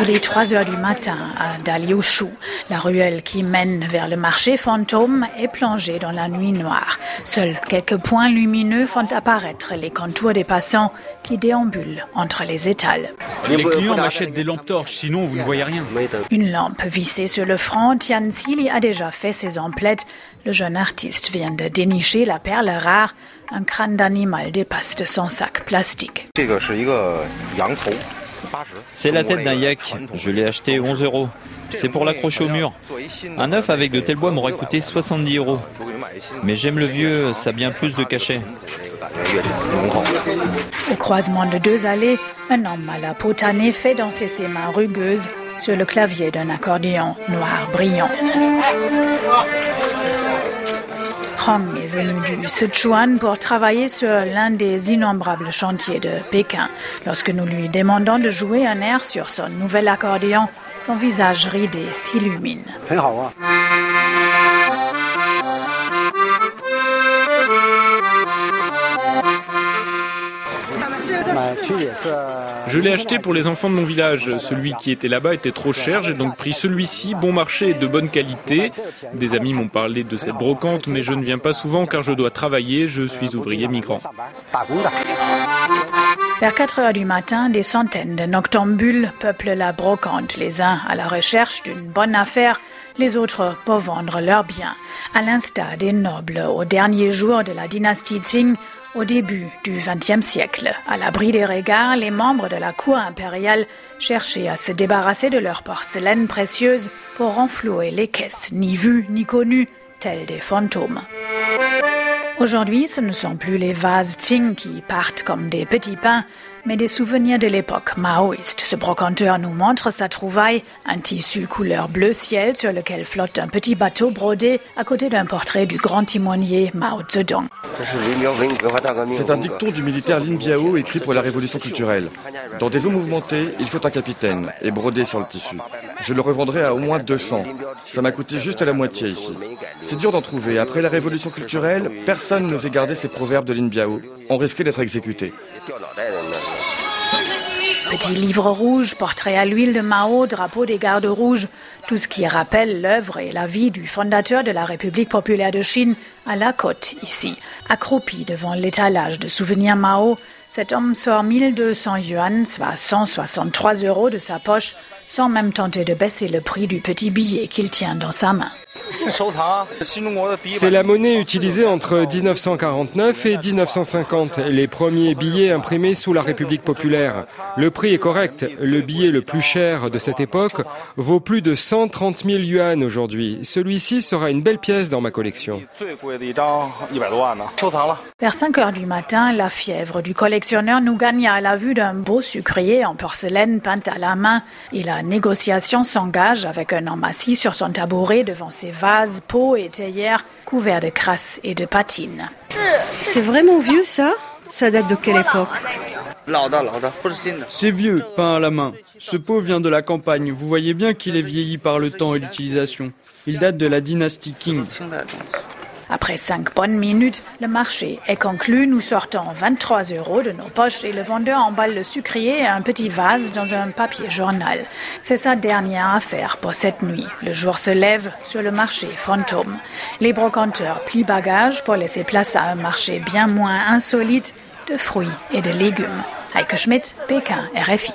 Il est 3 heures du matin à Daliushu. La ruelle qui mène vers le marché fantôme est plongée dans la nuit noire. Seuls quelques points lumineux font apparaître les contours des passants qui déambulent entre les étals. Les clients m'achètent des lampes torches, sinon vous ne voyez rien. Une lampe vissée sur le front, Tian Sili a déjà fait ses emplettes. Le jeune artiste vient de dénicher la perle rare. Un crâne d'animal dépasse de son sac plastique. C'est la tête d'un yak. Je l'ai acheté 11 euros. C'est pour l'accrocher au mur. Un œuf avec de tels bois m'aurait coûté 70 euros. Mais j'aime le vieux, ça a bien plus de cachet. Au croisement de deux allées, un homme à la peau fait danser ses mains rugueuses sur le clavier d'un accordéon noir brillant. Hong est venu du Sichuan pour travailler sur l'un des innombrables chantiers de Pékin. Lorsque nous lui demandons de jouer un air sur son nouvel accordéon, son visage ridé s'illumine. Je l'ai acheté pour les enfants de mon village. Celui qui était là-bas était trop cher, j'ai donc pris celui-ci, bon marché et de bonne qualité. Des amis m'ont parlé de cette brocante, mais je ne viens pas souvent car je dois travailler, je suis ouvrier migrant. Vers 4 heures du matin, des centaines de noctambules peuplent la brocante, les uns à la recherche d'une bonne affaire, les autres pour vendre leurs biens. À l'instar des nobles au dernier jour de la dynastie Qing, au début du XXe siècle, à l'abri des regards, les membres de la cour impériale cherchaient à se débarrasser de leurs porcelaines précieuses pour renflouer les caisses ni vues ni connues, telles des fantômes. Aujourd'hui, ce ne sont plus les vases Qing qui partent comme des petits pains, mais des souvenirs de l'époque maoïste. Ce brocanteur nous montre sa trouvaille, un tissu couleur bleu ciel sur lequel flotte un petit bateau brodé à côté d'un portrait du grand timonier Mao Zedong. C'est un dicton du militaire Lin Biao écrit pour la révolution culturelle. Dans des eaux mouvementées, il faut un capitaine et brodé sur le tissu. Je le revendrai à au moins 200. Ça m'a coûté juste la moitié ici. C'est dur d'en trouver. Après la révolution culturelle, personne n'osait garder ces proverbes de Lin Biao. On risquait d'être exécuté. Petit livre rouge, portrait à l'huile de Mao, drapeau des gardes rouges, tout ce qui rappelle l'œuvre et la vie du fondateur de la République populaire de Chine à la côte ici. Accroupi devant l'étalage de souvenirs Mao, cet homme sort 1200 yuan, soit 163 euros de sa poche, sans même tenter de baisser le prix du petit billet qu'il tient dans sa main. C'est la monnaie utilisée entre 1949 et 1950, les premiers billets imprimés sous la République populaire. Le prix est correct. Le billet le plus cher de cette époque vaut plus de 130 000 yuan aujourd'hui. Celui-ci sera une belle pièce dans ma collection. Vers 5 heures du matin, la fièvre du collectionneur nous gagna à la vue d'un beau sucrier en porcelaine peinte à la main et la négociation s'engage avec un homme assis sur son tabouret devant ses vases, pots et théières couverts de crasse et de patines. C'est vraiment vieux ça? Ça date de quelle époque? C'est vieux, peint à la main. Ce pot vient de la campagne. Vous voyez bien qu'il est vieilli par le temps et l'utilisation. Il date de la dynastie Qing. Après cinq bonnes minutes, le marché est conclu. Nous sortons 23 euros de nos poches et le vendeur emballe le sucrier et un petit vase dans un papier journal. C'est sa dernière affaire pour cette nuit. Le jour se lève sur le marché fantôme. Les brocanteurs plient bagages pour laisser place à un marché bien moins insolite de fruits et de légumes. Heike Schmidt, Pékin, RFI.